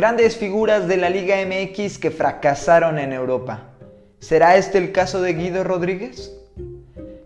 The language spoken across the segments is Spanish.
Grandes figuras de la Liga MX que fracasaron en Europa. ¿Será este el caso de Guido Rodríguez?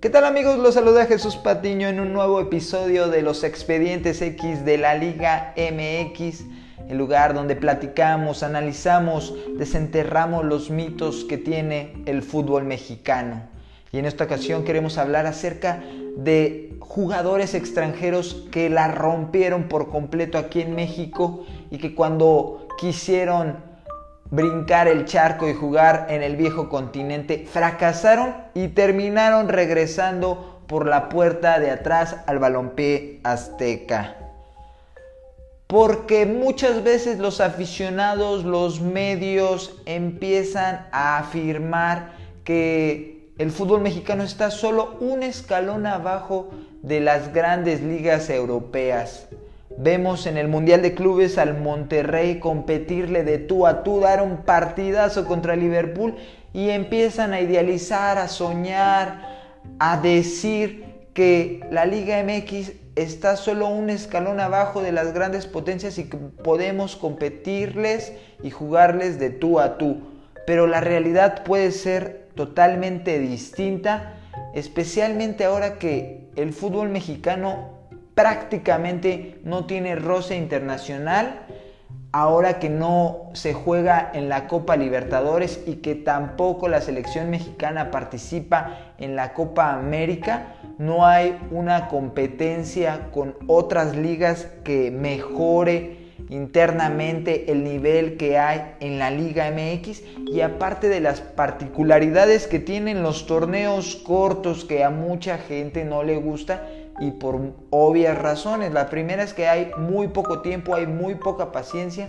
¿Qué tal amigos? Los saluda Jesús Patiño en un nuevo episodio de los expedientes X de la Liga MX, el lugar donde platicamos, analizamos, desenterramos los mitos que tiene el fútbol mexicano. Y en esta ocasión queremos hablar acerca de jugadores extranjeros que la rompieron por completo aquí en México y que cuando quisieron brincar el charco y jugar en el viejo continente fracasaron y terminaron regresando por la puerta de atrás al balompié azteca. Porque muchas veces los aficionados, los medios empiezan a afirmar que el fútbol mexicano está solo un escalón abajo de las grandes ligas europeas. Vemos en el Mundial de Clubes al Monterrey competirle de tú a tú, dar un partidazo contra Liverpool y empiezan a idealizar, a soñar, a decir que la Liga MX está solo un escalón abajo de las grandes potencias y que podemos competirles y jugarles de tú a tú. Pero la realidad puede ser totalmente distinta, especialmente ahora que el fútbol mexicano prácticamente no tiene roce internacional, ahora que no se juega en la Copa Libertadores y que tampoco la selección mexicana participa en la Copa América, no hay una competencia con otras ligas que mejore internamente el nivel que hay en la Liga MX y aparte de las particularidades que tienen los torneos cortos que a mucha gente no le gusta y por obvias razones. La primera es que hay muy poco tiempo, hay muy poca paciencia,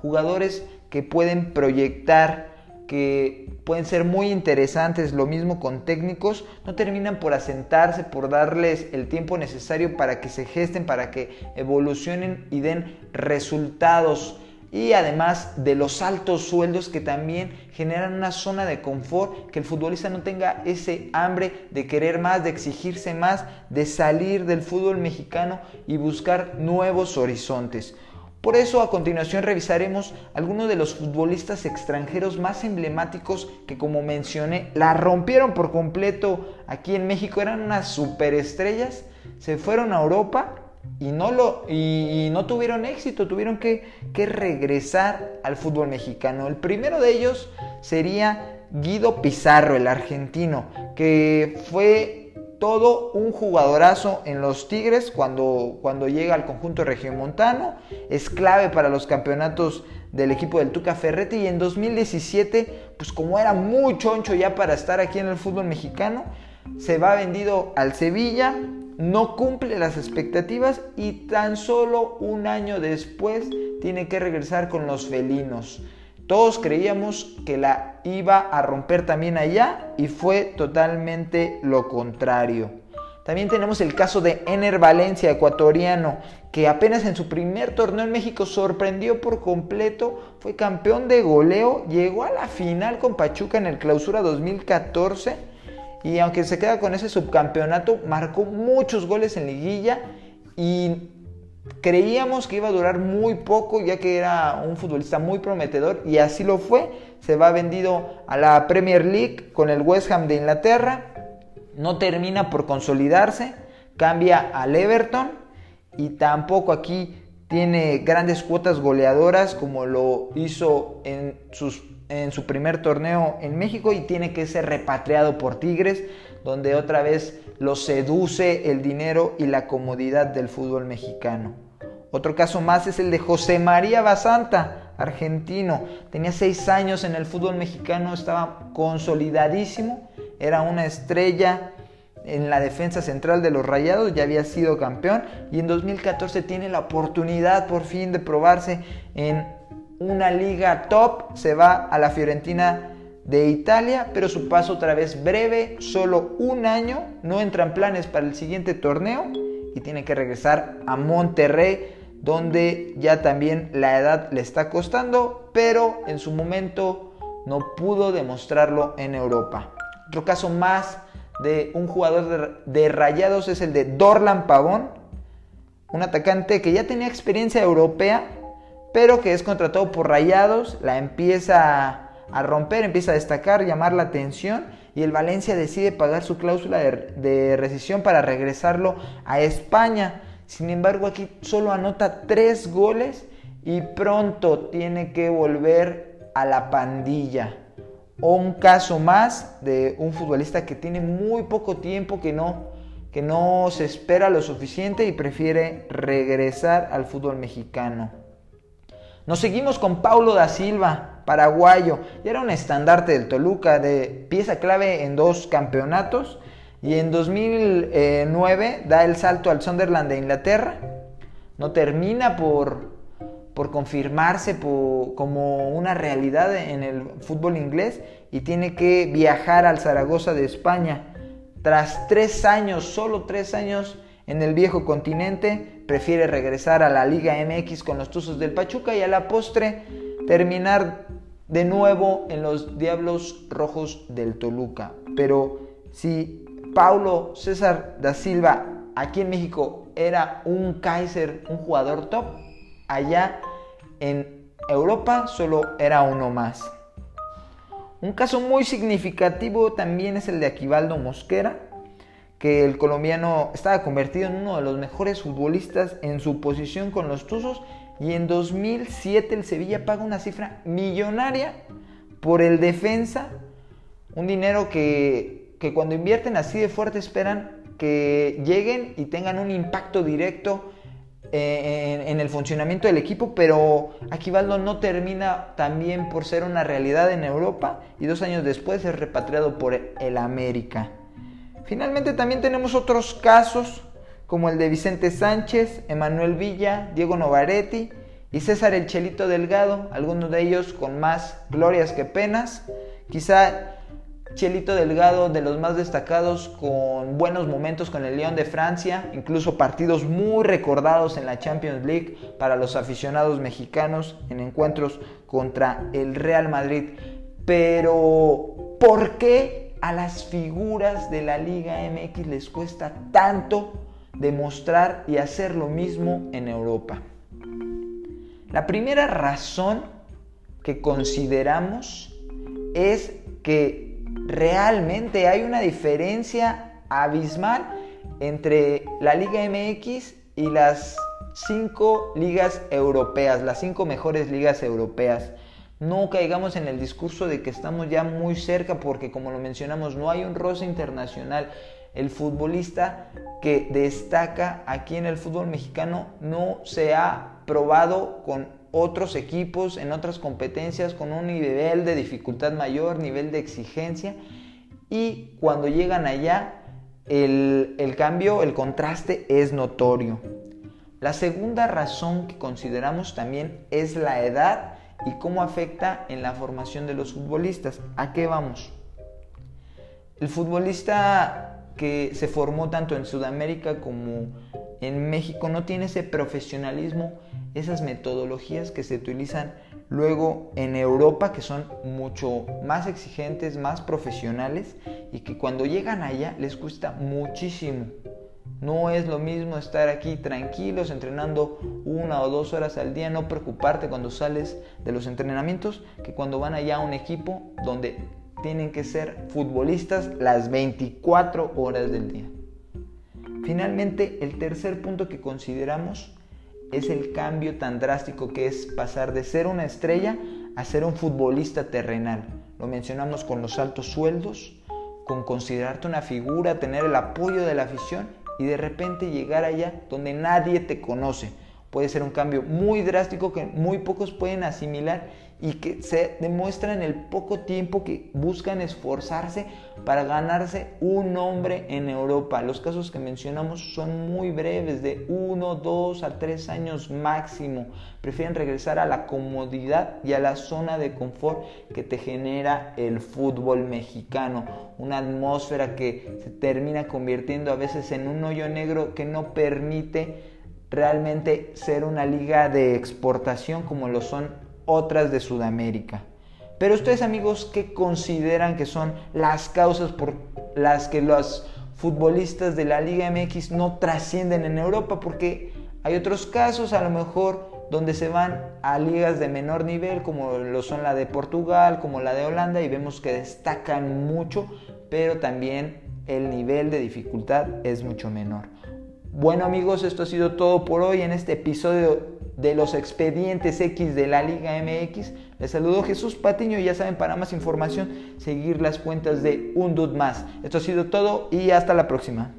jugadores que pueden proyectar que pueden ser muy interesantes, lo mismo con técnicos, no terminan por asentarse, por darles el tiempo necesario para que se gesten, para que evolucionen y den resultados. Y además de los altos sueldos que también generan una zona de confort, que el futbolista no tenga ese hambre de querer más, de exigirse más, de salir del fútbol mexicano y buscar nuevos horizontes. Por eso a continuación revisaremos algunos de los futbolistas extranjeros más emblemáticos que como mencioné la rompieron por completo aquí en México, eran unas superestrellas, se fueron a Europa y no, lo, y, no tuvieron éxito, tuvieron que, que regresar al fútbol mexicano. El primero de ellos sería Guido Pizarro, el argentino, que fue todo un jugadorazo en los Tigres cuando, cuando llega al conjunto regiomontano. Es clave para los campeonatos del equipo del Tuca Ferretti y en 2017, pues como era muy choncho ya para estar aquí en el fútbol mexicano, se va vendido al Sevilla, no cumple las expectativas y tan solo un año después tiene que regresar con los felinos. Todos creíamos que la iba a romper también allá y fue totalmente lo contrario. También tenemos el caso de Ener Valencia, ecuatoriano, que apenas en su primer torneo en México sorprendió por completo, fue campeón de goleo, llegó a la final con Pachuca en el Clausura 2014 y aunque se queda con ese subcampeonato, marcó muchos goles en liguilla y Creíamos que iba a durar muy poco ya que era un futbolista muy prometedor y así lo fue. Se va vendido a la Premier League con el West Ham de Inglaterra. No termina por consolidarse. Cambia al Everton y tampoco aquí tiene grandes cuotas goleadoras como lo hizo en, sus, en su primer torneo en México y tiene que ser repatriado por Tigres donde otra vez lo seduce el dinero y la comodidad del fútbol mexicano. Otro caso más es el de José María Basanta, argentino. Tenía seis años en el fútbol mexicano, estaba consolidadísimo, era una estrella en la defensa central de los Rayados, ya había sido campeón y en 2014 tiene la oportunidad por fin de probarse en una liga top, se va a la Fiorentina de Italia, pero su paso otra vez breve, solo un año, no entra en planes para el siguiente torneo y tiene que regresar a Monterrey, donde ya también la edad le está costando, pero en su momento no pudo demostrarlo en Europa. Otro caso más de un jugador de, rayados es el de Dorlan Pavón, un atacante que ya tenía experiencia europea, pero que es contratado por Rayados, la empieza a romper, empieza a destacar, llamar la atención y el Valencia decide pagar su cláusula de, rescisión para regresarlo a España. Sin embargo, aquí solo anota tres goles y pronto tiene que volver a la pandilla. O un caso más de un futbolista que tiene muy poco tiempo, que no, que no se espera lo suficiente y prefiere regresar al fútbol mexicano. Nos seguimos con Paulo da Silva, paraguayo. Y era un estandarte del Toluca, de pieza clave en dos campeonatos. Y en 2009 da el salto al Sunderland de Inglaterra. No termina por, por confirmarse como una realidad en el fútbol inglés y tiene que viajar al Zaragoza de España. Tras tres años, solo tres años en el viejo continente, prefiere regresar a la Liga MX con los Tuzos del Pachuca y a la postre terminar de nuevo en los Diablos Rojos del Toluca. Pero si Paulo César da Silva aquí en México era un Kaiser, un jugador top, allá en Europa solo era uno más. Un caso muy significativo también es el de Aquivaldo Mosquera, que el colombiano estaba convertido en uno de los mejores futbolistas en su posición con los Tuzos y en 2007 el Sevilla paga una cifra millonaria por el defensa, un dinero que, que cuando invierten así de fuerte esperan que lleguen y tengan un impacto directo eh, en, el funcionamiento del equipo, pero Aquivaldo no termina también por ser una realidad en Europa y dos años después es repatriado por el América. Finalmente también tenemos otros casos como el de Vicente Sánchez, Emanuel Villa, Diego Novaretti y César El Chelito Delgado, algunos de ellos con más glorias que penas. Quizá Chelito Delgado de los más destacados con buenos momentos con el León de Francia, incluso partidos muy recordados en la Champions League para los aficionados mexicanos en encuentros contra el Real Madrid. Pero, ¿por qué a las figuras de la Liga MX les cuesta tanto demostrar y hacer lo mismo en Europa? La primera razón que consideramos es que realmente hay una diferencia abismal entre la Liga MX y las cinco ligas europeas, las cinco mejores ligas europeas. No caigamos en el discurso de que estamos ya muy cerca porque como lo mencionamos no hay un roce internacional. El futbolista que destaca aquí en el fútbol mexicano no se ha probado con otros equipos en otras competencias con un nivel de dificultad mayor, nivel de exigencia y cuando llegan allá el, el cambio, el contraste es notorio. La segunda razón que consideramos también es la edad y cómo afecta en la formación de los futbolistas. ¿A qué vamos? El futbolista que se formó tanto en Sudamérica como en México no tiene ese profesionalismo, esas metodologías que se utilizan luego en Europa, que son mucho más exigentes, más profesionales y que cuando llegan allá les cuesta muchísimo no es lo mismo estar aquí tranquilos entrenando una o dos horas al día, no preocuparte cuando sales de los entrenamientos, que cuando van allá a un equipo donde tienen que ser futbolistas las 24 horas del día. Finalmente, el tercer punto que consideramos es el cambio tan drástico que es pasar de ser una estrella a ser un futbolista terrenal. Lo mencionamos con los altos sueldos, con considerarte una figura, tener el apoyo de la afición y de repente llegar allá donde nadie te conoce. Puede ser un cambio muy drástico que muy pocos pueden asimilar y que se demuestra en el poco tiempo que buscan esforzarse para ganarse un nombre en Europa. Los casos que mencionamos son muy breves, de uno, dos a tres años máximo. Prefieren regresar a la comodidad y a la zona de confort que te genera el fútbol mexicano. Una atmósfera que se termina convirtiendo a veces en un hoyo negro que no permite realmente ser una liga de exportación como lo son otras de Sudamérica. Pero ustedes amigos, ¿qué consideran que son las causas por las que los futbolistas de la Liga MX no trascienden en Europa? Porque hay otros casos, a lo mejor donde se van a ligas de menor nivel como lo son la de Portugal, como la de Holanda y vemos que destacan mucho, pero también el nivel de dificultad es mucho menor. Bueno amigos, esto ha sido todo por hoy en este episodio de los expedientes X de la Liga MX. Les saludo Jesús Patiño y ya saben, para más información, seguir las cuentas de Un Dud Más. Esto ha sido todo y hasta la próxima.